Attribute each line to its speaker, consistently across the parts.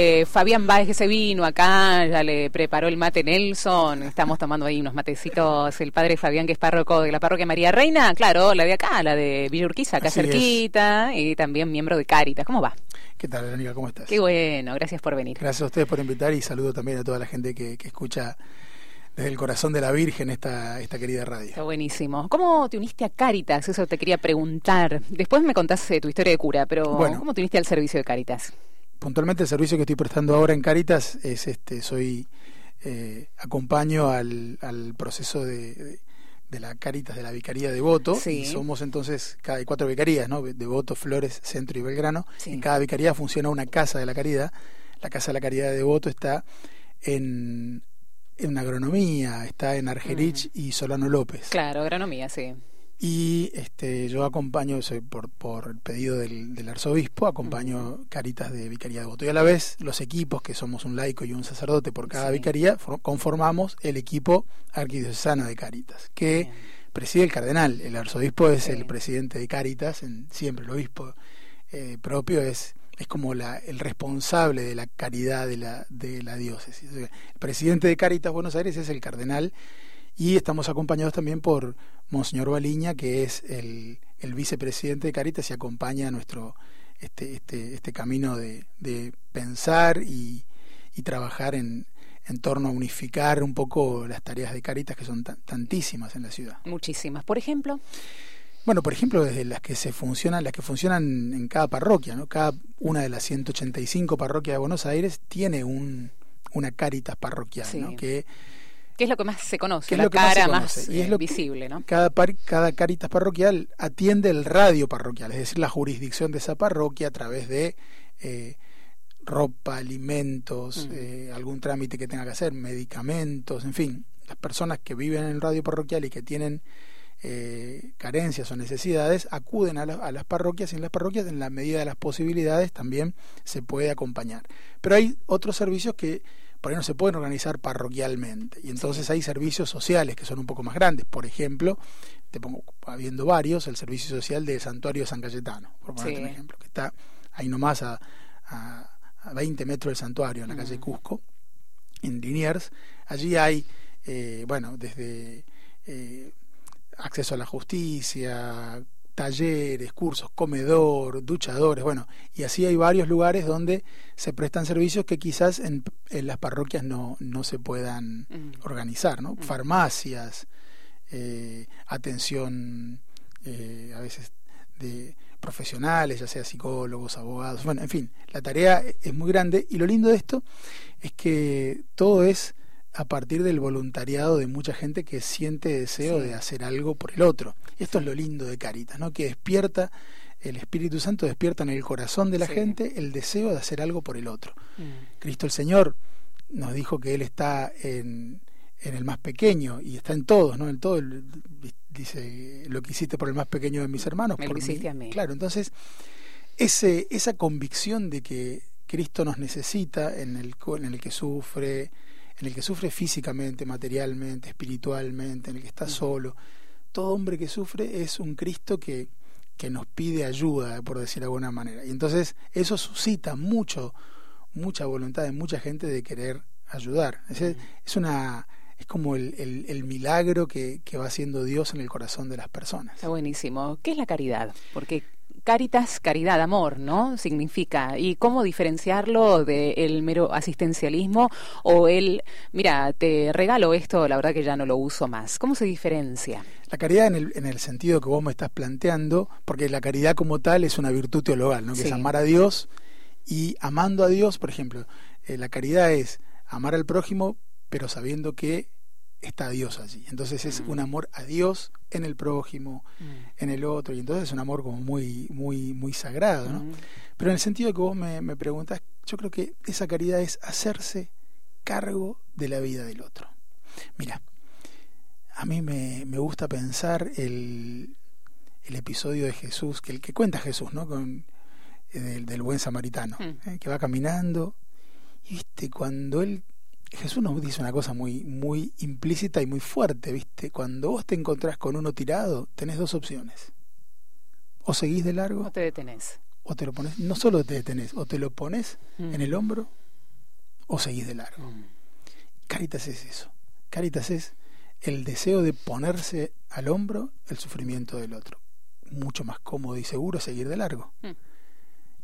Speaker 1: Eh, Fabián Báez que se vino acá, ya le preparó el mate Nelson, estamos tomando ahí unos matecitos, el padre Fabián que es párroco de la parroquia María Reina, claro, la de acá, la de Villa Urquiza, acá cerquita, y también miembro de Cáritas. ¿Cómo va?
Speaker 2: ¿Qué tal, Verónica? ¿Cómo estás?
Speaker 1: Qué bueno, gracias por venir.
Speaker 2: Gracias a ustedes por invitar y saludo también a toda la gente que, escucha desde el corazón de la Virgen esta, esta querida radio.
Speaker 1: Está buenísimo. ¿Cómo te uniste a Cáritas? Eso te quería preguntar. Después me contaste tu historia de cura, pero ¿cómo te uniste al servicio de Cáritas?
Speaker 2: Puntualmente el servicio que estoy prestando ahora en Caritas es este, soy eh, acompaño al, al proceso de, de, la Caritas de la Vicaría de Voto y somos entonces cada cuatro vicarías, ¿no? De Voto, Flores, Centro y Belgrano. En cada vicaría funciona una casa de la caridad. La casa de la caridad de Voto está en en agronomía, está en Argerich y Solano López.
Speaker 1: Claro, agronomía, sí
Speaker 2: y este yo acompaño por, por el pedido del, arzobispo acompaño caritas de vicaría de voto y a la vez los equipos que somos un laico y un sacerdote por cada vicaría conformamos el equipo arquidiocesano de caritas que preside el cardenal. El arzobispo es el presidente de caritas en, siempre el obispo eh, propio es es como la, el responsable de la caridad de la, de la diócesis. el presidente de Caritas Buenos Aires es el cardenal y estamos acompañados también por Monseñor Baliña, que es el, el vicepresidente de Caritas y acompaña nuestro este, este, este camino de, de pensar y, y trabajar en, en torno a unificar un poco las tareas de Caritas, que son tantísimas en la ciudad.
Speaker 1: Muchísimas. Por ejemplo.
Speaker 2: Bueno, por ejemplo, desde las que se funcionan, las que funcionan en cada parroquia, ¿no? Cada una de las 185 parroquias de Buenos Aires tiene un, una Caritas parroquial, ¿no? Que
Speaker 1: ¿Qué es lo que más se conoce? La cara más, y es lo visible, ¿no?
Speaker 2: Cada, cada caritas parroquial atiende el radio parroquial, es decir, la jurisdicción de esa parroquia a través de eh, ropa, alimentos, mm. eh, algún trámite que tenga que hacer, medicamentos, en fin, las personas que viven en el radio parroquial y que tienen eh, carencias o necesidades acuden a, a, las parroquias y en las parroquias en la medida de las posibilidades también se puede acompañar. Pero hay otros servicios que por ahí no se pueden organizar parroquialmente. Y entonces hay servicios sociales que son un poco más grandes. Por ejemplo, te pongo habiendo varios, el servicio social del Santuario de San Cayetano, por poner un ejemplo, que está ahí nomás a, a, 20 metros del santuario, en la calle Cusco, en Liniers. Allí hay, eh, bueno, desde eh, acceso a la justicia, talleres, cursos, comedor, duchadores, bueno, y así hay varios lugares donde se prestan servicios que quizás en, las parroquias no, no se puedan mm. organizar, ¿no? Mm. Farmacias, eh, atención eh, a veces de profesionales, ya sea psicólogos, abogados, bueno, en fin, la tarea es muy grande y lo lindo de esto es que todo es a partir del voluntariado de mucha gente que siente deseo de hacer algo por el otro. Esto es lo lindo de Caritas, ¿no? Que despierta el Espíritu Santo despierta en el corazón de la gente el deseo de hacer algo por el otro. Mm. Cristo el Señor nos dijo que Él está en, en, el más pequeño y está en todos, ¿no? En todo, dice, lo que hiciste por el más pequeño de mis hermanos, por mí. Claro, entonces, ese, esa convicción de que Cristo nos necesita en el, en el que sufre, en el que sufre físicamente, materialmente, espiritualmente, en el que está solo. Todo hombre que sufre es un Cristo que, que nos pide ayuda, por decir de alguna manera. Y entonces eso suscita mucho, mucha voluntad de mucha gente de querer ayudar. Es, es una es como el, el, el milagro que, que, va haciendo Dios en el corazón de las personas.
Speaker 1: Está buenísimo. ¿Qué es la caridad? Porque Caritas, caridad, amor, ¿no? Significa. ¿Y cómo diferenciarlo del mero asistencialismo o el, mira, te regalo esto, la verdad que ya no lo uso más? ¿Cómo se diferencia?
Speaker 2: La caridad en el, en el sentido que vos me estás planteando, porque la caridad como tal es una virtud teologal, ¿no? Que es amar a Dios y amando a Dios, por ejemplo, eh, la caridad es amar al prójimo, pero sabiendo que está Dios allí. Entonces es un mm. amor a Dios en el prójimo, mm. en el otro, y entonces es un amor como muy, muy, muy sagrado, ¿no? Mm. Pero en el sentido que vos me, me preguntas, yo creo que esa caridad es hacerse cargo de la vida del otro. Mira, a mí me, me gusta pensar el, el, episodio de Jesús, que el que cuenta Jesús, ¿no? Con, eh, del, del buen samaritano, ¿eh? que va caminando, y viste, cuando él Jesús nos dice una cosa muy, muy implícita y muy fuerte, ¿viste? Cuando vos te encontrás con uno tirado, tenés dos opciones. O seguís de largo.
Speaker 1: O te detenés.
Speaker 2: O te lo pones, no solo te detenés, o te lo pones mm. en el hombro o seguís de largo. Caritas es eso. Caritas es el deseo de ponerse al hombro el sufrimiento del otro. Mucho más cómodo y seguro seguir de largo.
Speaker 1: Mm.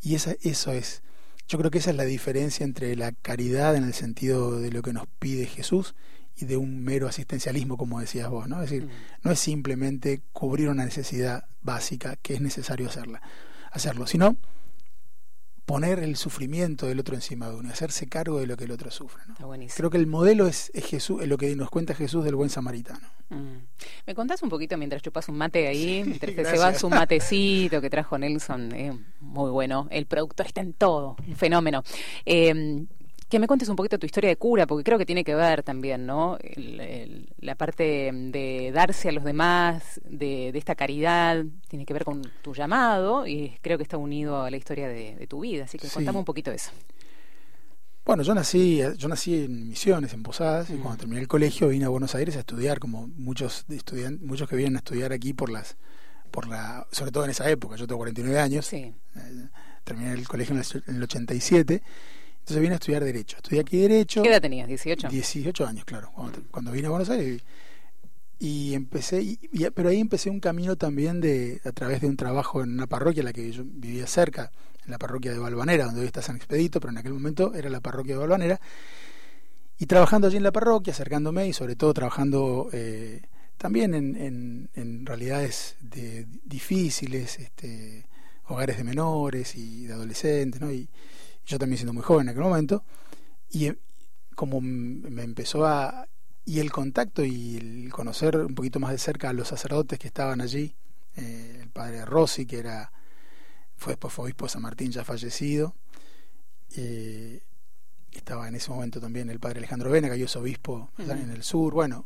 Speaker 2: Y esa, eso es. Yo creo que esa es la diferencia entre la caridad en el sentido de lo que nos pide Jesús y de un mero asistencialismo, como decías vos, ¿no? Es decir,
Speaker 1: Mm.
Speaker 2: no es simplemente cubrir una necesidad básica que es necesario hacerla, hacerlo, sino poner el sufrimiento del otro encima de uno hacerse cargo de lo que el otro sufre. ¿no?
Speaker 1: Está buenísimo.
Speaker 2: Creo que el modelo es, es Jesús, es lo que nos cuenta Jesús del buen samaritano.
Speaker 1: Mm. ¿Me contás un poquito mientras chupas un mate ahí?
Speaker 2: Sí,
Speaker 1: mientras te cebas un matecito que trajo Nelson. eh, muy bueno. El productor está en todo. Un fenómeno. Eh, que me cuentes un poquito tu historia de cura, porque creo que tiene que ver también, ¿no? El- el- la parte de darse a los demás, de, de esta caridad, tiene que ver con tu llamado y creo que está unido a la historia de, de tu vida. Así que
Speaker 2: Sí.
Speaker 1: contame un poquito de eso.
Speaker 2: Bueno, yo nací, yo nací en Misiones, en Posadas, y
Speaker 1: Mm.
Speaker 2: cuando terminé el colegio vine a Buenos Aires a estudiar, como muchos estudiantes, muchos que vienen a estudiar aquí por las, por la, sobre todo en esa época, yo tengo 49 años,
Speaker 1: Sí.
Speaker 2: eh, terminé el colegio en el, en el 87, entonces vine a estudiar Derecho. Estudié aquí Derecho.
Speaker 1: ¿Qué edad tenías? ¿18?
Speaker 2: 18 años, claro, cuando, cuando vine a Buenos Aires. Y, y empecé, y- y- pero ahí empecé un camino también de a través de un trabajo en una parroquia en la que yo vivía cerca, en la parroquia de Balvanera, donde hoy está San Expedito, pero en aquel momento era la parroquia de Balvanera. Y trabajando allí en la parroquia, acercándome y sobre todo trabajando eh, también en, en, en realidades de, difíciles, este, hogares de menores y de adolescentes, ¿no? Y, yo también siendo muy joven en aquel momento. Y eh, como me empezó a... Y el contacto y el conocer un poquito más de cerca a los sacerdotes que estaban allí, eh, el padre Rossi, que era fue después fue obispo de San Martín ya fallecido, eh, estaba en ese momento también el padre Alejandro Vena, que es obispo en el sur, bueno,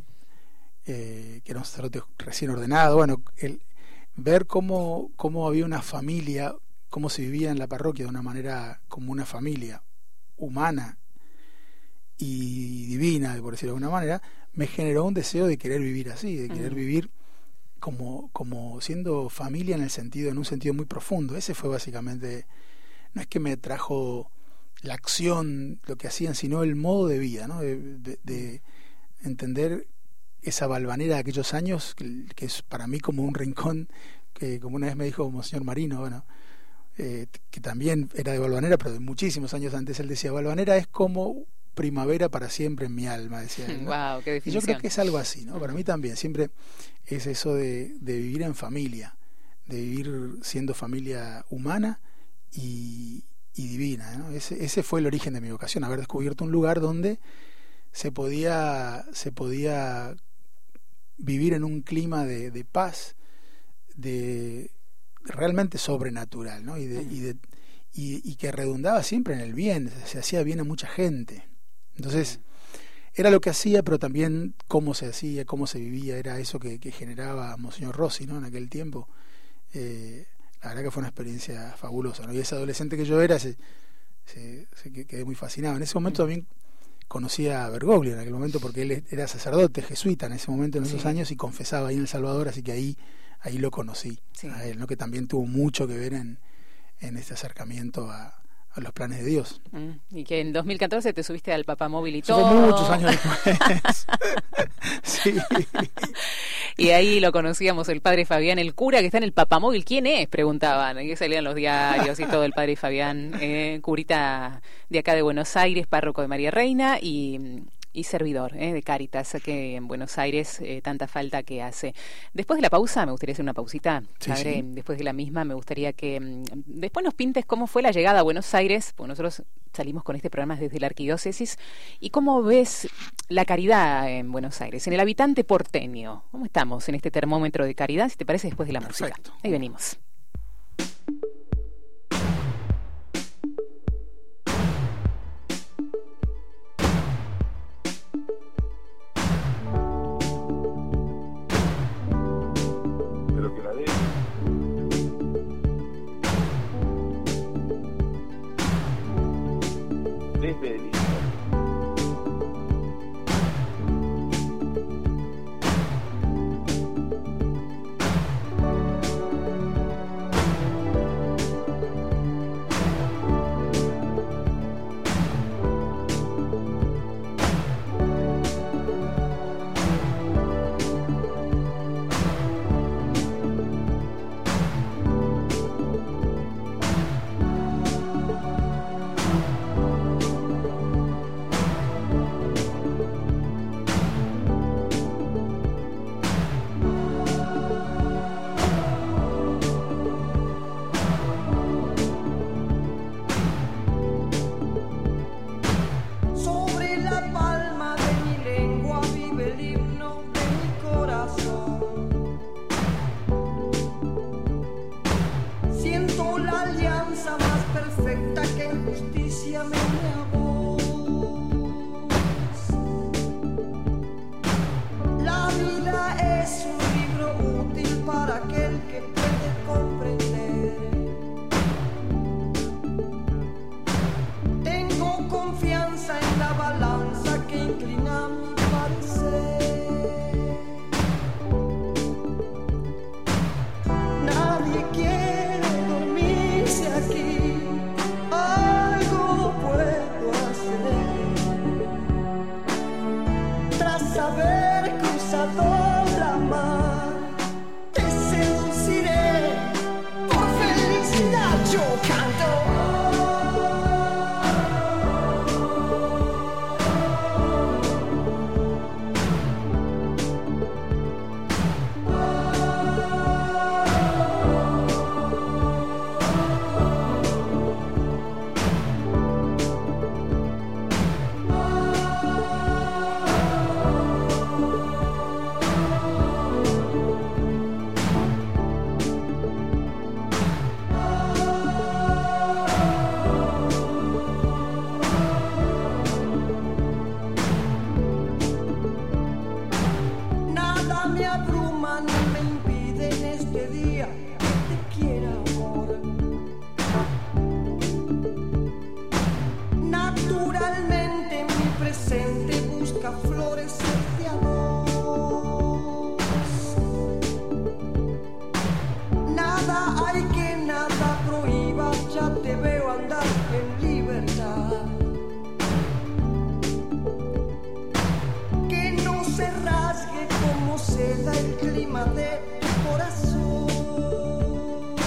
Speaker 2: eh, que era un sacerdote recién ordenado, bueno, el, ver cómo, cómo había una familia, cómo se vivía en la parroquia de una manera como una familia humana y divina, por decirlo de alguna manera, me generó un deseo de querer vivir así, de querer vivir como, como siendo familia en el sentido, en un sentido muy profundo. Ese fue básicamente, no es que me trajo la acción, lo que hacían, sino el modo de vida, ¿no? de, de- de entender esa balvanera de aquellos años, que, que es para mí como un rincón, que como una vez me dijo Monseñor Marino, bueno, eh, que también era de Balvanera, pero de muchísimos años antes, él decía, Balvanera es como primavera para siempre en mi alma, decía él. ¿no?
Speaker 1: Wow, qué
Speaker 2: Y yo creo que es algo así, ¿no? Para mí también, siempre es eso de, de vivir en familia, de vivir siendo familia humana y, y divina, ¿no? Ese, ese fue el origen de mi vocación, haber descubierto un lugar donde se podía, se podía vivir en un clima de, de paz, de realmente sobrenatural, ¿no? Y, de, y, de, y, y que redundaba siempre en el bien, se hacía bien a mucha gente. Entonces, era lo que hacía, pero también cómo se hacía, cómo se vivía, era eso que, que generaba Monseñor Rossi ¿no? en aquel tiempo. Eh, la verdad que fue una experiencia fabulosa. ¿no? Y ese adolescente que yo era, se, se, se que- quedé muy fascinado. En ese momento también conocí a Bergoglio en aquel momento porque él era sacerdote jesuita en ese momento, en esos
Speaker 1: Sí.
Speaker 2: años, y confesaba ahí en El Salvador, así que ahí, ahí lo conocí
Speaker 1: Sí.
Speaker 2: a él, ¿no? que también tuvo mucho que ver en, en este acercamiento a, a los planes de Dios.
Speaker 1: Mm, Y que en 2014 te subiste al papamóvil y
Speaker 2: Eso
Speaker 1: todo.
Speaker 2: fue muchos años después. sí.
Speaker 1: Y ahí lo conocíamos el padre Fabián, el cura que está en el papamóvil. ¿Quién es? Preguntaban. Y salían los diarios y todo el padre Fabián, eh, curita de acá de Buenos Aires, párroco de María Reina y, y servidor eh, de Cáritas, que en Buenos Aires eh, tanta falta que hace. Después de la pausa, me gustaría hacer una pausita,
Speaker 2: Sí,
Speaker 1: padre.
Speaker 2: sí.
Speaker 1: Después de la misma, me gustaría que mm, después nos pintes cómo fue la llegada a Buenos Aires, porque nosotros salimos con este programa desde la arquidiócesis, y cómo ves la caridad en Buenos Aires, en el habitante porteño. ¿Cómo estamos en este termómetro de caridad? Si te parece, después de la música. Ahí venimos.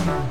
Speaker 3: Nadie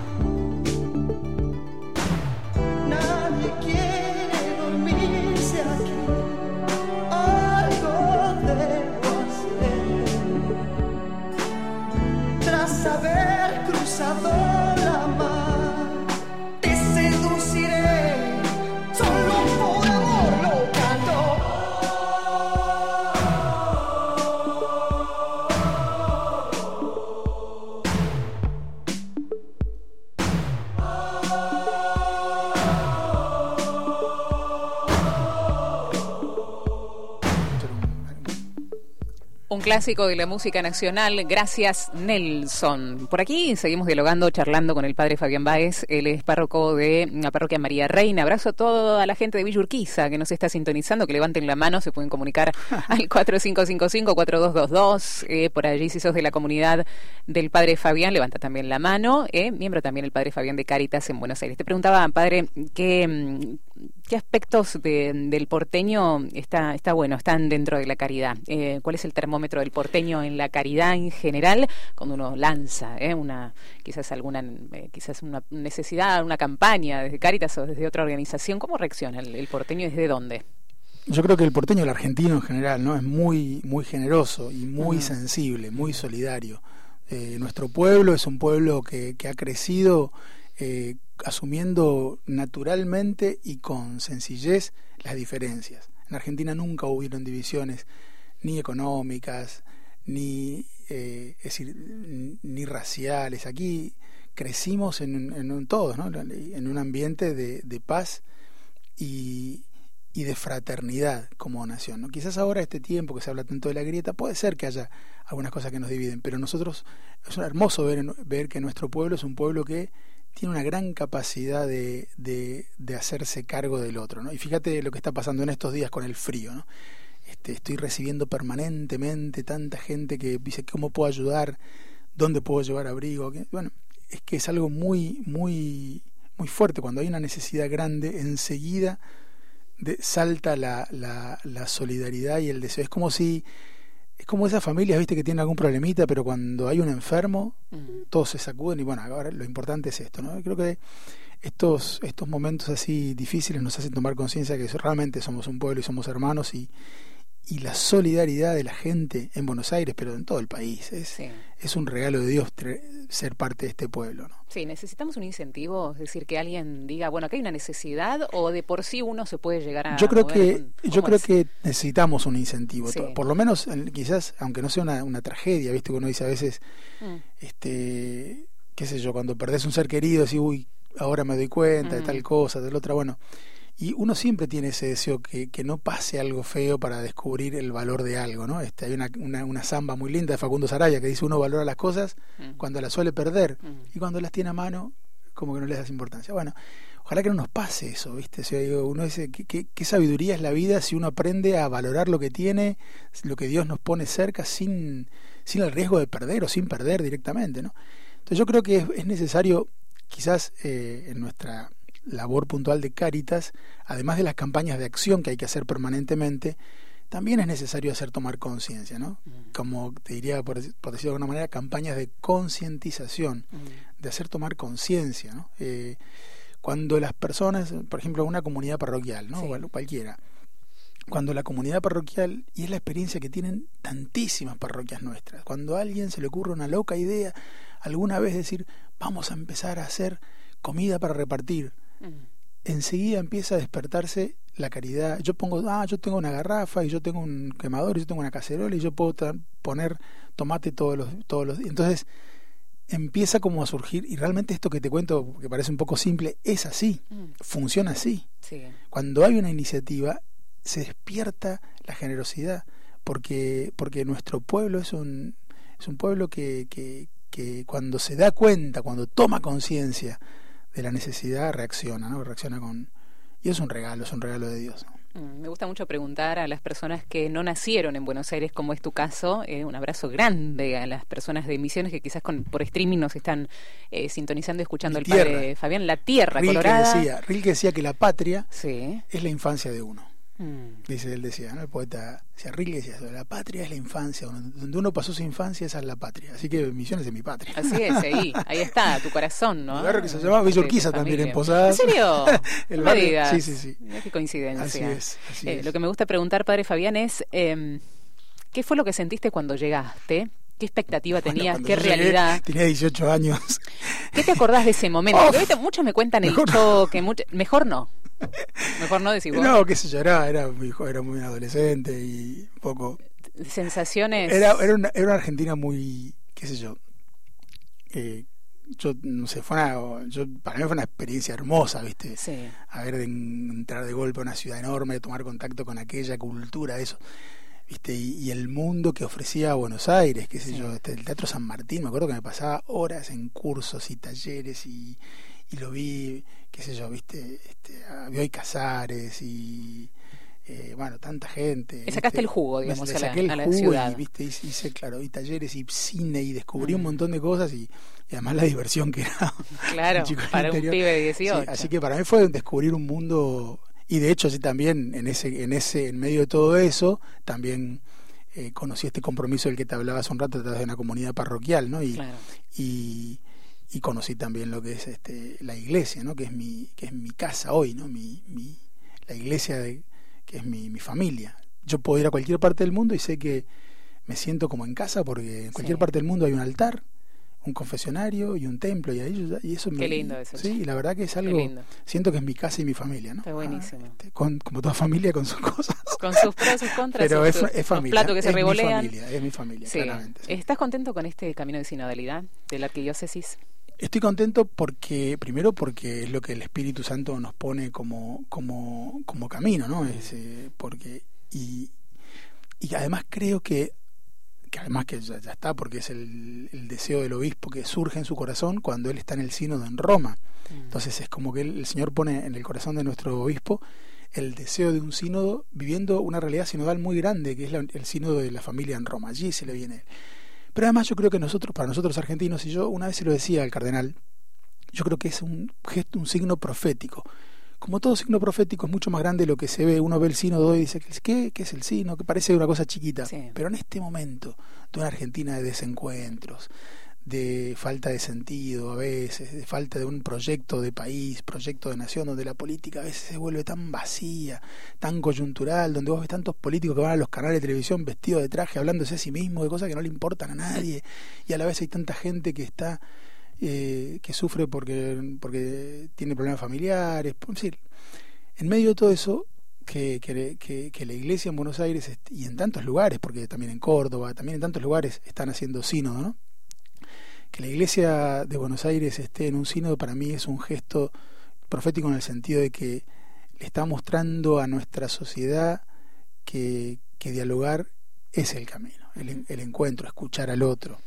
Speaker 1: clásico de la música nacional, gracias Nelson. Por aquí seguimos dialogando, charlando con el padre Fabián Báez, él es párroco de la parroquia María Reina. Abrazo a toda la gente de Villurquiza que nos está sintonizando, que levanten la mano, se pueden comunicar al 4555-4222. Eh, por allí, si sos de la comunidad del padre Fabián, levanta también la mano. Eh, miembro también el padre Fabián de Cáritas en Buenos Aires. Te preguntaba, padre, ¿qué, mm, qué aspectos de- del porteño está, está bueno, están dentro de la caridad? Eh, ¿Cuál es el termómetro del porteño en la caridad en general cuando uno lanza eh, una quizás alguna eh, quizás una necesidad, una campaña desde Cáritas o desde otra organización? ¿Cómo reacciona el, el porteño y desde dónde?
Speaker 2: Yo creo que el porteño, el argentino en general, no es muy muy generoso y muy sensible, muy solidario. Nuestro pueblo es un pueblo que, que ha crecido eh, asumiendo naturalmente y con sencillez las diferencias. En Argentina nunca hubieron divisiones ni económicas, ni, eh, es decir, ni raciales. Aquí crecimos en, en un todos, en un ambiente de, paz y, de fraternidad como nación. Quizás ahora este tiempo que se habla tanto de la grieta, puede ser que haya algunas cosas que nos dividen, pero nosotros es hermoso ver, ver que nuestro pueblo es un pueblo que tiene una gran capacidad de, de, de hacerse cargo del otro. ¿no? Y fíjate lo que está pasando en estos días con el frío. ¿no? Este, estoy recibiendo permanentemente tanta gente que dice cómo puedo ayudar, dónde puedo llevar abrigo. Bueno, es que es algo muy, muy, muy fuerte. Cuando hay una necesidad grande, enseguida de, salta la, la, la, solidaridad y el deseo. Es como si, es como esas familias, viste, que tienen algún problemita, pero cuando hay un enfermo, mm. todos se sacuden y bueno, ahora lo importante es esto, ¿no? Creo que estos, estos momentos así difíciles nos hacen tomar conciencia que realmente somos un pueblo y somos hermanos y, y la solidaridad de la gente en Buenos Aires, pero en todo el país. Es, sí. es un regalo de Dios ser parte de este pueblo. ¿no?
Speaker 1: Sí, necesitamos un incentivo, es decir, que alguien diga, bueno, acá hay una necesidad o de por sí uno se puede llegar a...
Speaker 2: Yo creo que yo creo es? que necesitamos un incentivo, sí. por lo menos quizás, aunque no sea una, una tragedia, viste que uno dice a veces, mm. este, qué sé yo, cuando perdés un ser querido, decís, uy, ahora me doy cuenta mm. de tal cosa, de la otra, bueno, y uno siempre tiene ese deseo que, que, no pase algo feo para descubrir el valor de algo, ¿no? Este, hay una, una, una samba muy linda de Facundo Saraya que dice uno valora las cosas mm. cuando las suele perder mm. y cuando las tiene a mano como que no les das importancia. Bueno, ojalá que no nos pase eso, ¿viste? O sea, digo, uno dice, ¿qué, qué, qué sabiduría es la vida si uno aprende a valorar lo que tiene, lo que Dios nos pone cerca sin, sin el riesgo de perder o sin perder directamente, ¿no? Entonces yo creo que es, es necesario, quizás eh, en nuestra labor puntual de Cáritas, además de las campañas de acción que hay que hacer permanentemente, también es necesario hacer tomar conciencia, ¿no?
Speaker 1: Mm.
Speaker 2: Como te diría, por, dec- por decirlo de alguna manera, campañas de concientización,
Speaker 1: Mm.
Speaker 2: de hacer tomar conciencia, ¿no? Eh, cuando las personas, por ejemplo, una comunidad parroquial, ¿no?
Speaker 1: Sí.
Speaker 2: Cual- cualquiera, cuando la comunidad parroquial, y es la experiencia que tienen tantísimas parroquias nuestras, cuando a alguien se le ocurre una loca idea, alguna vez decir, vamos a empezar a hacer comida para repartir, Enseguida empieza a despertarse la caridad. Yo pongo, ah, yo tengo una garrafa y yo tengo un quemador y yo tengo una cacerola y yo puedo poner tomate todos los todos los días. Entonces empieza como a surgir y realmente esto que te cuento que parece un poco simple es así,
Speaker 1: Mm.
Speaker 2: funciona así.
Speaker 1: Sí.
Speaker 2: Cuando hay una iniciativa se despierta la generosidad porque porque nuestro pueblo es un es un pueblo que que que cuando se da cuenta, cuando toma conciencia de la necesidad reacciona, ¿no? Reacciona con y es un regalo, es un regalo de Dios. ¿no?
Speaker 1: Mm, Me gusta mucho preguntar a las personas que no nacieron en Buenos Aires, como es tu caso. Eh, un abrazo grande a las personas de Misiones que quizás con, por streaming nos están eh, sintonizando, escuchando el padre. Fabián. La tierra
Speaker 2: Rilke
Speaker 1: colorada.
Speaker 2: decía, Rilke decía que la patria
Speaker 1: Sí.
Speaker 2: es la infancia de uno.
Speaker 1: Mm.
Speaker 2: Dice él decía, ¿no? El poeta decía, Rilke decía eso, la patria es la infancia, donde uno pasó su infancia esa es la patria. Así que Misiones es mi patria.
Speaker 1: Así es, ahí, ahí está, tu corazón, ¿no?
Speaker 2: Barrio que se llamaba Villa
Speaker 1: De tu
Speaker 2: Urquiza también, en Posadas.
Speaker 1: ¿En serio?
Speaker 2: El
Speaker 1: No
Speaker 2: barrio-
Speaker 1: me digas.
Speaker 2: sí, sí, sí.
Speaker 1: Mira qué coincidencia.
Speaker 2: Así es, así
Speaker 1: Eh,
Speaker 2: es.
Speaker 1: Lo que me gusta preguntar, padre Fabián, es eh, ¿qué fue lo que sentiste cuando llegaste? ¿Qué expectativa
Speaker 2: Bueno,
Speaker 1: tenías? ¿Qué
Speaker 2: llegué,
Speaker 1: realidad?
Speaker 2: tenía 18 años.
Speaker 1: ¿Qué te acordás de ese momento? Muchos me cuentan el
Speaker 2: Mejor no.
Speaker 1: choque, mucho- mejor no. Mejor no decir vos.
Speaker 2: No, qué sé yo, era, era, muy, era muy adolescente y un poco...
Speaker 1: Sensaciones.
Speaker 2: Era, era, una, era una Argentina muy, qué sé yo, eh, yo no sé, fue una, yo, para mí fue una experiencia hermosa, ¿viste?
Speaker 1: Sí.
Speaker 2: A ver, de en- entrar de golpe a una ciudad enorme, tomar contacto con aquella cultura, eso, ¿viste? Y, y el mundo que ofrecía Buenos Aires, qué sé
Speaker 1: Sí.
Speaker 2: yo, este, el Teatro San Martín, me acuerdo que me pasaba horas en cursos y talleres y, y lo vi, qué sé yo, ¿viste? Este, a Bioy Casares y... eh, bueno, tanta gente.
Speaker 1: Le
Speaker 2: ¿viste?
Speaker 1: sacaste el jugo, digamos,
Speaker 2: le
Speaker 1: a la-
Speaker 2: el
Speaker 1: a la
Speaker 2: jugo
Speaker 1: ciudad.
Speaker 2: Y, ¿viste? Hice, claro, y talleres y cine y descubrí un
Speaker 1: Mm.
Speaker 2: montón de cosas y, y además la diversión que era
Speaker 1: Claro,
Speaker 2: un
Speaker 1: para un pibe de
Speaker 2: Sí,
Speaker 1: 18.
Speaker 2: así que para mí fue descubrir un mundo y de hecho sí también en ese en ese en medio de todo eso también eh, conocí este compromiso del que te hablaba hace un rato a través de una comunidad parroquial, ¿no? Y,
Speaker 1: Claro.
Speaker 2: y, y conocí también lo que es este la iglesia, ¿no? Que es mi que es mi casa hoy, ¿no? Mi, mi la iglesia de, que es mi, mi familia. Yo puedo ir a cualquier parte del mundo y sé que me siento como en casa porque en cualquier
Speaker 1: Sí.
Speaker 2: parte del mundo hay un altar, un confesionario y un templo y, ahí y eso me,
Speaker 1: Qué lindo eso,
Speaker 2: Sí, y la verdad que es
Speaker 1: Qué
Speaker 2: algo
Speaker 1: lindo.
Speaker 2: siento que es mi casa y mi familia, ¿no?
Speaker 1: Está buenísimo.
Speaker 2: Ah, este, con, como toda familia con sus cosas.
Speaker 1: Con sus pros, sus contras,
Speaker 2: Pero es,
Speaker 1: sus-
Speaker 2: es familia.
Speaker 1: platos que se
Speaker 2: es
Speaker 1: revolean.
Speaker 2: Mi familia, es mi familia,
Speaker 1: Sí.
Speaker 2: claramente. sí.
Speaker 1: ¿Estás contento con este camino de sinodalidad de la arquidiócesis?
Speaker 2: Estoy contento porque, primero porque es lo que el Espíritu Santo nos pone como, como, como camino, ¿no? Es, eh, porque, y, y además creo que, que además que ya, ya está, porque es el, el deseo del obispo que surge en su corazón cuando él está en el sínodo en Roma. Entonces es como que él- el Señor pone en el corazón de nuestro obispo el deseo de un sínodo viviendo una realidad sinodal muy grande, que es la- el sínodo de la familia en Roma. Allí se le viene él. Pero además yo creo que nosotros, para nosotros argentinos, y yo una vez se lo decía al cardenal, yo creo que es un gesto, un signo profético. Como todo signo profético es mucho más grande de lo que se ve. Uno ve el sínodo y dice, ¿qué, qué es el signo? Que parece una cosa chiquita.
Speaker 1: Sí.
Speaker 2: Pero en este momento de una Argentina de desencuentros, de falta de sentido a veces, de falta de un proyecto de país, proyecto de nación, donde la política a veces se vuelve tan vacía, tan coyuntural, donde vos ves tantos políticos que van a los canales de televisión vestidos de traje, hablándose a sí mismos, de cosas que no le importan a nadie, y a la vez hay tanta gente que está eh, que sufre porque, porque tiene problemas familiares, es decir, en medio de todo eso, que, que, que, que la iglesia en Buenos Aires y en tantos lugares, porque también en Córdoba, también en tantos lugares están haciendo sínodo, ¿no? Que la iglesia de Buenos Aires esté en un sínodo para mí es un gesto profético en el sentido de que le está mostrando a nuestra sociedad que, que dialogar es el camino, el, el encuentro, escuchar al otro.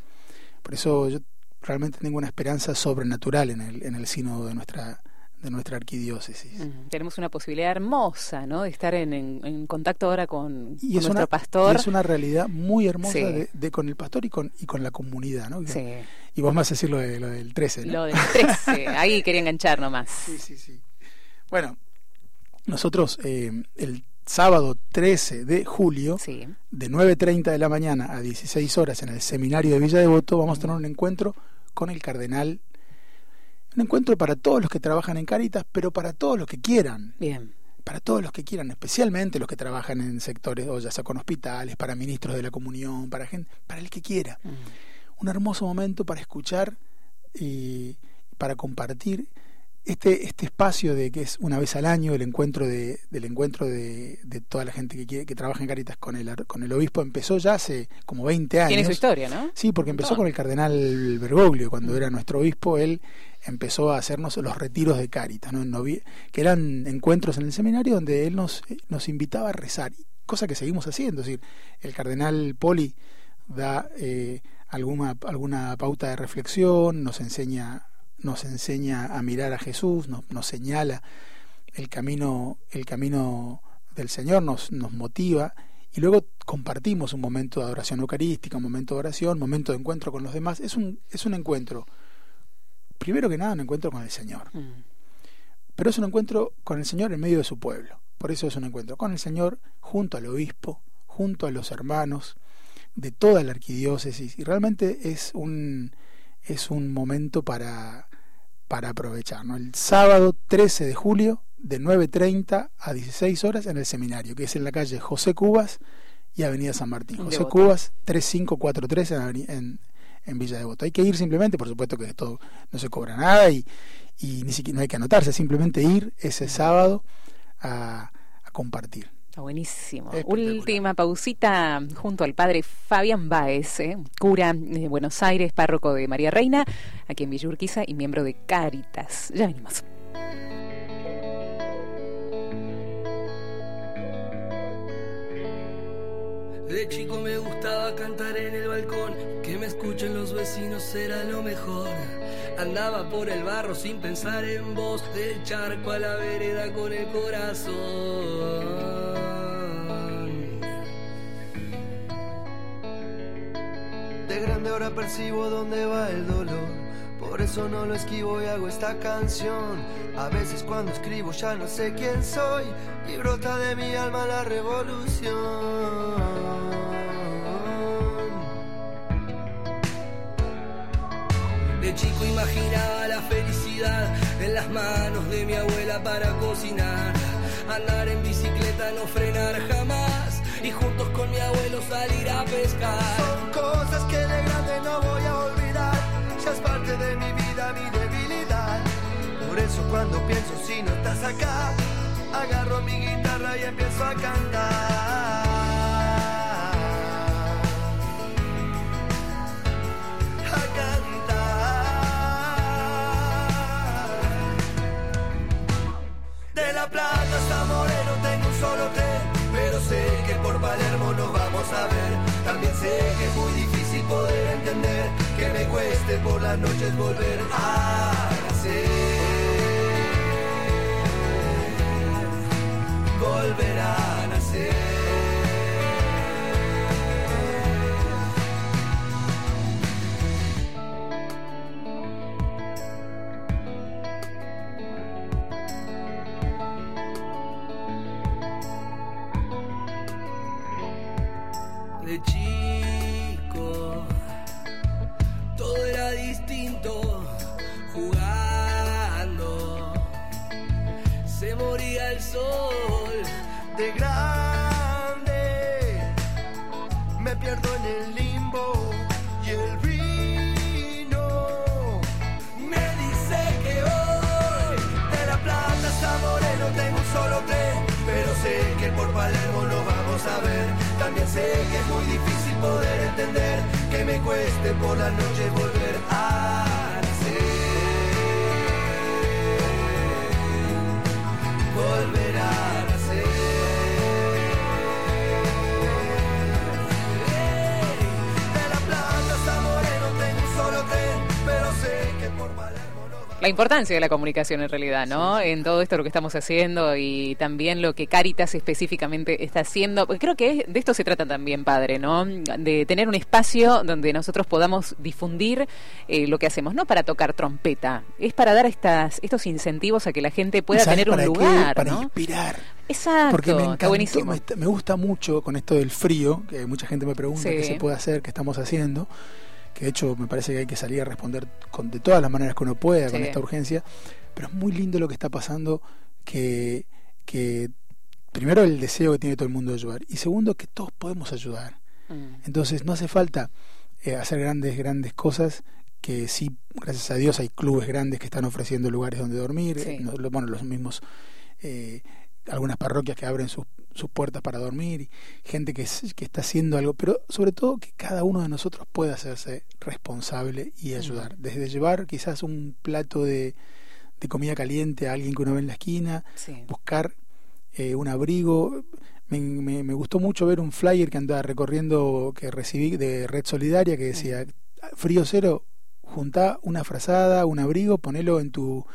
Speaker 2: Por eso yo realmente tengo una esperanza sobrenatural en el, en el sínodo de nuestra, de nuestra arquidiócesis.
Speaker 1: Mm, Tenemos una posibilidad hermosa, ¿no? De estar en, en- en contacto ahora con,
Speaker 2: Y
Speaker 1: con
Speaker 2: es,
Speaker 1: nuestro
Speaker 2: una,
Speaker 1: pastor.
Speaker 2: y es una realidad muy hermosa
Speaker 1: Sí.
Speaker 2: de, de con el pastor y con, y con la comunidad, ¿no?
Speaker 1: Sí,
Speaker 2: Y vos a decir lo, de, lo del 13, ¿no?
Speaker 1: lo del 13. Ahí quería enganchar nomás.
Speaker 2: Sí, sí, sí. Bueno, nosotros eh, el sábado 13 de julio,
Speaker 1: Sí.
Speaker 2: de 9.30 de la mañana a 16 horas en el seminario de Villa Devoto, vamos a tener un encuentro con el cardenal. Un encuentro para todos los que trabajan en Caritas, pero para todos los que quieran.
Speaker 1: Bien.
Speaker 2: Para todos los que quieran, especialmente los que trabajan en sectores, o ya sea con hospitales, para ministros de la comunión, para gente, para el que quiera.
Speaker 1: Mm.
Speaker 2: Un hermoso momento para escuchar y para compartir este, este espacio de que es una vez al año el encuentro de, del encuentro de, de toda la gente que quiere, que trabaja en Caritas con el con el obispo empezó ya hace como 20 años.
Speaker 1: Tiene su historia, ¿no?
Speaker 2: Sí, porque empezó con el cardenal Bergoglio, cuando era nuestro obispo, él empezó a hacernos los retiros de Caritas, que eran encuentros en el seminario donde él nos, eh, nos invitaba a rezar, cosa que seguimos haciendo. Es decir, el cardenal Poli da eh, alguna, alguna pauta de reflexión, nos enseña, nos enseña a mirar a Jesús, nos, nos señala el camino, el camino del Señor, nos, nos motiva y luego compartimos un momento de adoración eucarística, un momento de oración, un momento de encuentro con los demás. Es un, es un encuentro, primero que nada, un encuentro con el Señor,
Speaker 1: Mm.
Speaker 2: pero es un encuentro con el Señor en medio de su pueblo. Por eso es un encuentro con el Señor junto al obispo, junto a los hermanos de toda la arquidiócesis y realmente es un, es un momento para, para aprovechar. ¿no? El sábado 13 de julio de 9.30 a 16 horas en el seminario, que es en la calle José Cubas y Avenida San Martín. José. Cubas 3543 en, en, en Villa Devoto. Hay que ir simplemente, por supuesto que esto no se cobra nada y, y ni siquiera no hay que anotarse, simplemente ir ese sábado a, a compartir.
Speaker 1: Está buenísimo. Última pausita junto al padre Fabián Baez, ¿eh? cura de Buenos Aires, párroco de María Reina, aquí en Villa Urquiza y miembro de Cáritas. Ya venimos.
Speaker 4: De chico me gustaba cantar en el balcón, escuchen los vecinos era lo mejor. Andaba por el barro sin pensar en vos, del charco a la vereda con el corazón.
Speaker 3: De grande ahora percibo dónde va el dolor. Por eso no lo esquivo y hago esta canción. A veces cuando escribo ya no sé quién soy y brota de mi alma la revolución.
Speaker 4: Imaginaba la felicidad en las manos de mi abuela para cocinar. Andar en bicicleta, no frenar jamás. Y juntos con mi abuelo salir a pescar.
Speaker 3: Son cosas que de grande no voy a olvidar. Ya es parte de mi vida, mi debilidad. Por eso cuando pienso si no estás acá, agarro mi guitarra y empiezo a cantar. La Plata hasta Moreno tengo un solo tren, pero sé que por Palermo nos vamos a ver. También sé que es muy difícil poder entender que me cueste por las noches volver a nacer. Volver a nacer. Me pierdo en el limbo y el vino me dice que hoy de La Plata hasta Moreno tengo un solo tren, pero sé que por Palermo nos vamos a ver. También sé que es muy difícil poder entender que me cueste por la noche volver a La
Speaker 1: importancia de la comunicación en realidad, ¿no? En todo esto lo que estamos haciendo y también lo que Caritas específicamente está haciendo. Porque Creo que de esto se trata también, padre, ¿no? De tener un espacio donde nosotros podamos difundir eh, lo que hacemos, no para tocar trompeta, es para dar estas, estos incentivos a que la gente pueda
Speaker 2: ¿Sabes
Speaker 1: tener un
Speaker 2: qué?
Speaker 1: lugar,
Speaker 2: Para
Speaker 1: ¿no?
Speaker 2: inspirar.
Speaker 1: Exacto,
Speaker 2: Porque me, encantó,
Speaker 1: buenísimo.
Speaker 2: me, me gusta mucho con esto del frío, que mucha gente me pregunta
Speaker 1: Sí.
Speaker 2: qué se puede hacer, qué estamos haciendo, que de hecho me parece que hay que salir a responder con, de todas las maneras que uno pueda con esta urgencia, pero es muy lindo lo que está pasando, que, que primero el deseo que tiene todo el mundo de ayudar, y segundo que todos podemos ayudar.
Speaker 1: Mm.
Speaker 2: Entonces no hace falta eh, hacer grandes, grandes cosas, que sí, gracias a Dios hay clubes grandes que están ofreciendo lugares donde dormir,
Speaker 1: Sí.
Speaker 2: eh, bueno, los mismos, eh, algunas parroquias que abren sus, sus puertas para dormir, y gente que, es- que está haciendo algo, pero sobre todo que cada uno de nosotros pueda hacerse responsable y ayudar, desde llevar quizás un plato de, de comida caliente a alguien que uno ve en la esquina,
Speaker 1: Sí.
Speaker 2: buscar eh, un abrigo. Me, me- me gustó mucho ver un flyer que andaba recorriendo, que recibí de Red Solidaria, que decía, frío cero, juntá una frazada, un abrigo, ponelo en tu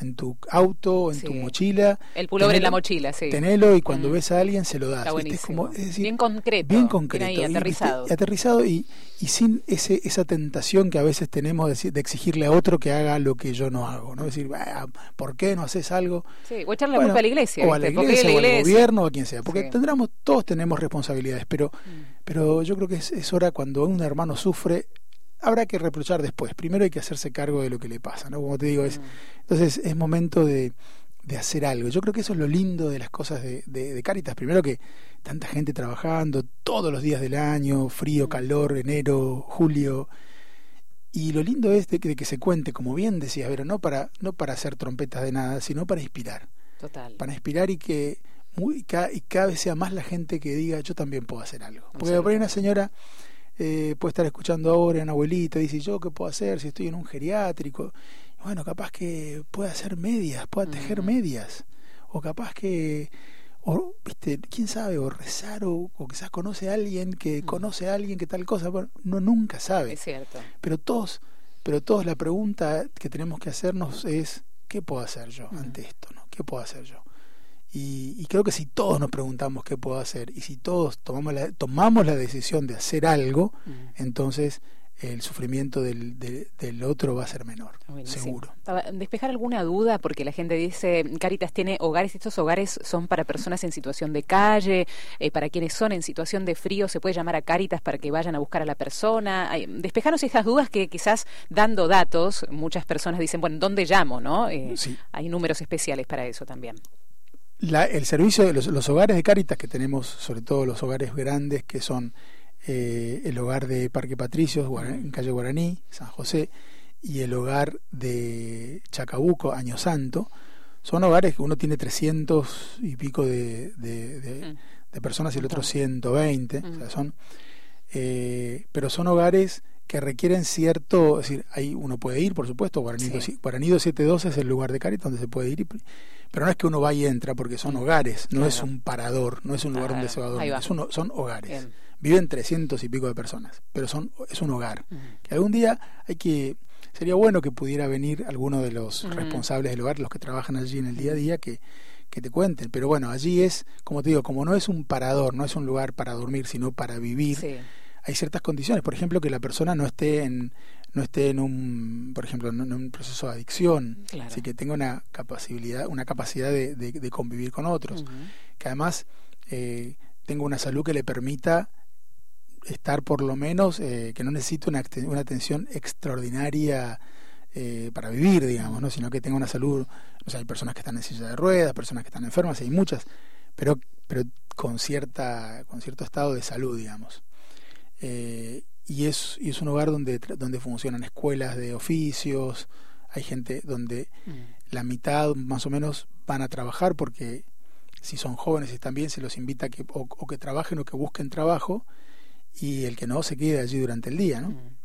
Speaker 2: en tu auto, en tu mochila.
Speaker 1: El pullover en la mochila, sí.
Speaker 2: Tenelo y cuando
Speaker 1: Mm.
Speaker 2: ves a alguien se lo das.
Speaker 1: Está
Speaker 2: como- es decir,
Speaker 1: bien concreto.
Speaker 2: bien concreto.
Speaker 1: ahí,
Speaker 2: y, ¿viste?
Speaker 1: aterrizado.
Speaker 2: y aterrizado y, y sin ese, esa tentación que a veces tenemos de, de exigirle a otro que haga lo que yo no hago. ¿no? decir, "Ah, ¿por qué no haces algo?
Speaker 1: Sí, o echarle la culpa a la iglesia.
Speaker 2: o a la iglesia, o al gobierno, o a quien sea. Porque
Speaker 1: Sí.
Speaker 2: tendremos, todos tenemos responsabilidades, pero,
Speaker 1: Mm.
Speaker 2: pero yo creo que es, es hora cuando un hermano sufre, habrá que reprochar después. Primero hay que hacerse cargo de lo que le pasa, ¿no? Como te digo, es,
Speaker 1: Mm.
Speaker 2: entonces es momento de, de hacer algo. Yo creo que eso es lo lindo de las cosas de, de, de Caritas. Primero que tanta gente trabajando todos los días del año, frío,
Speaker 1: Mm.
Speaker 2: calor, enero, julio. Y lo lindo es de que, de que se cuente, como bien decías, Vero, no para, no para hacer trompetas de nada, sino para inspirar
Speaker 1: Total.
Speaker 2: para inspirar y que muy, ca- y cada vez sea más la gente que diga yo también puedo hacer algo. Porque por ahí una señora eh, puede estar escuchando ahora, una abuelita, dice yo qué puedo hacer si estoy en un geriátrico. Bueno, capaz que pueda hacer medias, pueda tejer medias. O capaz que, o, viste, quién sabe, o rezar, o, o quizás conoce a alguien que conoce a alguien que tal cosa. Bueno, uno nunca sabe
Speaker 1: Es cierto.
Speaker 2: pero todos pero todos la pregunta que tenemos que hacernos es qué puedo hacer yo ante esto no qué puedo hacer yo y, y creo que si todos nos preguntamos qué puedo hacer y si todos tomamos la, tomamos la decisión de hacer algo
Speaker 1: Mm.
Speaker 2: entonces el sufrimiento del, de- del otro va a ser menor
Speaker 1: Buenísimo.
Speaker 2: seguro
Speaker 1: Para despejar alguna duda, porque la gente dice, Caritas tiene hogares, estos hogares son para personas en situación de calle, eh, para quienes son en situación de frío, se puede llamar a Caritas para que vayan a buscar a la persona. Despejarnos estas dudas que quizás dando datos, muchas personas dicen, bueno, ¿dónde llamo? no Eh,
Speaker 2: Sí.
Speaker 1: Hay números especiales para eso también.
Speaker 2: La- el servicio de los, los hogares de Cáritas que tenemos, sobre todo los hogares grandes que son eh, el hogar de Parque Patricios, en calle Guaraní, San José, y el hogar de Chacabuco, Año Santo, son hogares que uno tiene 300 y pico de, de- de-
Speaker 1: Mm.
Speaker 2: de personas y el otro
Speaker 1: Montón.
Speaker 2: 120, o
Speaker 1: Mm.
Speaker 2: sea, son, eh, pero son hogares que requieren cierto, es decir, ahí uno puede ir, por supuesto, Guaraní,
Speaker 1: Sí.
Speaker 2: dos- Guaraní 272 es el lugar de Cáritas donde se puede ir, y- pero no es que uno va y entra, porque son hogares, no es
Speaker 1: Mm.
Speaker 2: Un parador, no es un lugar donde se va a dormir,
Speaker 1: va.
Speaker 2: es uno- son hogares.
Speaker 1: Bien.
Speaker 2: Viven 300 y pico de personas, pero son es un hogar.
Speaker 1: Mm.
Speaker 2: Que algún día hay que sería bueno que pudiera venir alguno de los
Speaker 1: Mm.
Speaker 2: responsables del hogar, los que trabajan allí en el día a día, que, que te cuenten. Pero bueno, allí es, como te digo, como no es un parador, no es un lugar para dormir, sino para vivir,
Speaker 1: Sí.
Speaker 2: hay ciertas condiciones. Por ejemplo, que la persona no esté en no esté en un, por ejemplo, en un proceso de adicción,
Speaker 1: Claro.
Speaker 2: así que tenga una capacidad, una capacidad de, de- de convivir con otros que además eh, tenga una salud que le permita estar por lo menos, eh, que no necesite una, una atención extraordinaria eh, para vivir, digamos, ¿no? sino que tenga una salud, o sea, hay personas que están en silla de ruedas, personas que están enfermas, hay muchas, pero, pero con, cierta, con cierto estado de salud, digamos. Eh, y, es, y es un hogar donde, donde funcionan escuelas de oficios, hay gente donde
Speaker 1: Mm.
Speaker 2: la mitad más o menos van a trabajar porque si son jóvenes y también se los invita a que o, o que trabajen o que busquen trabajo y el que no se quede allí durante el día ¿no?
Speaker 1: Mm.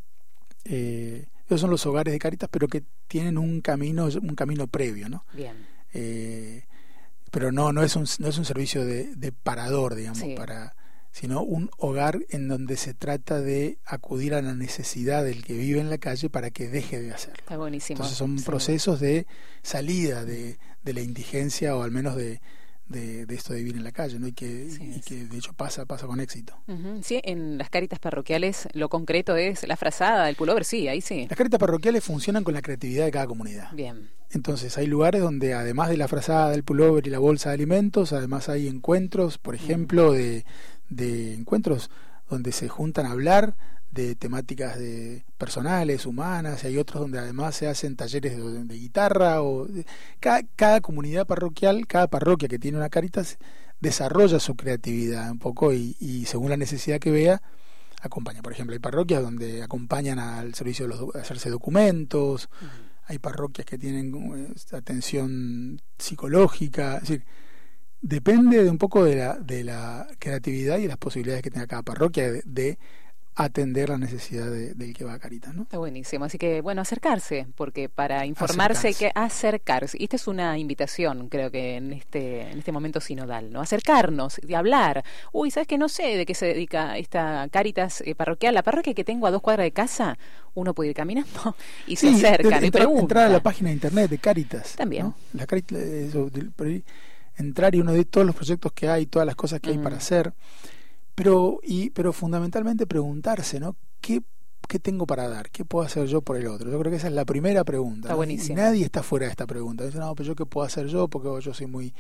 Speaker 2: Eh, esos son los hogares de Caritas pero que tienen un camino un camino previo ¿no?
Speaker 1: Bien.
Speaker 2: Eh, pero no no es un no es un servicio de, de parador digamos
Speaker 1: Sí.
Speaker 2: para sino un hogar en donde se trata de acudir a la necesidad del que vive en la calle para que deje de hacerlo.
Speaker 1: Está buenísimo.
Speaker 2: Entonces son
Speaker 1: Sí.
Speaker 2: procesos de salida de, de la indigencia o al menos de, de, de esto de vivir en la calle, ¿no? Y que,
Speaker 1: Sí,
Speaker 2: y
Speaker 1: es.
Speaker 2: que de hecho pasa, pasa con éxito.
Speaker 1: Sí, en las caritas parroquiales lo concreto es la frazada, el pullover, sí, ahí sí.
Speaker 2: Las caritas parroquiales funcionan con la creatividad de cada comunidad.
Speaker 1: Bien.
Speaker 2: Entonces hay lugares donde además de la frazada del pullover y la bolsa de alimentos, además hay encuentros, por ejemplo, de, de encuentros donde se juntan a hablar de temáticas de personales, humanas, y hay otros donde además se hacen talleres de, de guitarra o de- cada, cada comunidad parroquial, cada parroquia que tiene una caritas desarrolla su creatividad un poco y, y según la necesidad que vea acompaña. Por ejemplo, hay parroquias donde acompañan al servicio de los, a hacerse documentos, hay parroquias que tienen eh, atención psicológica, es decir, depende de un poco de la, de la creatividad y las posibilidades que tenga cada parroquia de, de atender la necesidad de- del que va a Caritas, ¿no?
Speaker 1: Está buenísimo. Así que, bueno, acercarse, porque para informarse hay que acercarse. Y esta es una invitación, creo que en este, en este momento sinodal, ¿no? Acercarnos y hablar. Uy, ¿sabes que No sé de qué se dedica esta Caritas eh, parroquial. La parroquia que tengo a dos cuadras de casa, uno puede ir caminando y se
Speaker 2: Sí,
Speaker 1: acercan
Speaker 2: de-
Speaker 1: y
Speaker 2: entrar- a la página de internet de Caritas.
Speaker 1: También.
Speaker 2: ¿no? La Caritas, eso, del- por ahí, entrar y uno ve todos los proyectos que hay, todas las cosas que hay para hacer, pero, y, pero fundamentalmente preguntarse, ¿no? ¿Qué, ¿Qué tengo para dar? ¿Qué puedo hacer yo por el otro? Yo creo que esa es la primera pregunta.
Speaker 1: Está
Speaker 2: ¿no? Y
Speaker 1: buenísimo.
Speaker 2: nadie está fuera de esta pregunta. Dice, no, pero yo qué puedo hacer yo porque yo soy muy...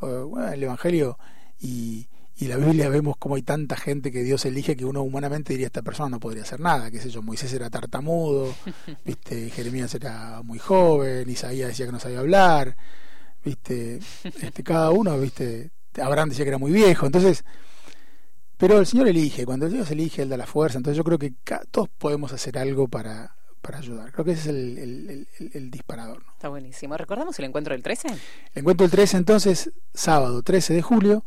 Speaker 2: bueno, el Evangelio y, y la Biblia vemos cómo hay tanta gente que Dios elige que uno humanamente diría esta persona no podría hacer nada, qué sé yo, Moisés era tartamudo, viste, Jeremías era muy joven, Isaías decía que no sabía hablar, viste, este, cada uno, viste, Abraham decía que era muy viejo, entonces, pero el Señor elige, cuando Dios elige, Él da la fuerza, entonces yo creo que todos podemos hacer algo para, para ayudar, creo que ese es el, el- el- el- el disparador. ¿no?
Speaker 1: Está buenísimo. ¿Recordamos el encuentro del 13?
Speaker 2: El encuentro el 13 entonces, sábado 13 de julio,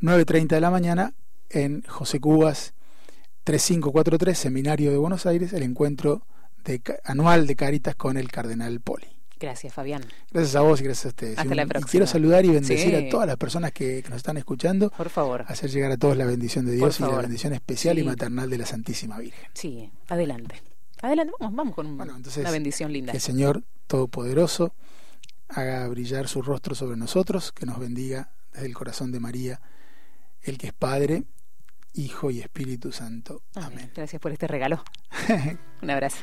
Speaker 2: 9.30 de la mañana, en José Cubas 3543, Seminario de Buenos Aires, el encuentro de, anual de Caritas con el Cardenal Poli.
Speaker 1: Gracias, Fabián.
Speaker 2: Gracias a vos y gracias a ustedes.
Speaker 1: Hasta
Speaker 2: Y
Speaker 1: la
Speaker 2: y
Speaker 1: próxima.
Speaker 2: quiero saludar y bendecir
Speaker 1: Sí.
Speaker 2: a todas las personas que, que nos están escuchando,
Speaker 1: Por favor.
Speaker 2: hacer llegar a todos la bendición de Dios y la bendición especial
Speaker 1: Sí.
Speaker 2: y maternal de la Santísima Virgen.
Speaker 1: Sí, adelante. Adelante, vamos, vamos con
Speaker 2: Bueno, entonces,
Speaker 1: una bendición linda.
Speaker 2: Que el Señor Todopoderoso haga brillar su rostro sobre nosotros, que nos bendiga desde el corazón de María, el que es Padre, Hijo y Espíritu Santo.
Speaker 1: Amén.
Speaker 2: Amén.
Speaker 1: Gracias por este regalo. Un abrazo.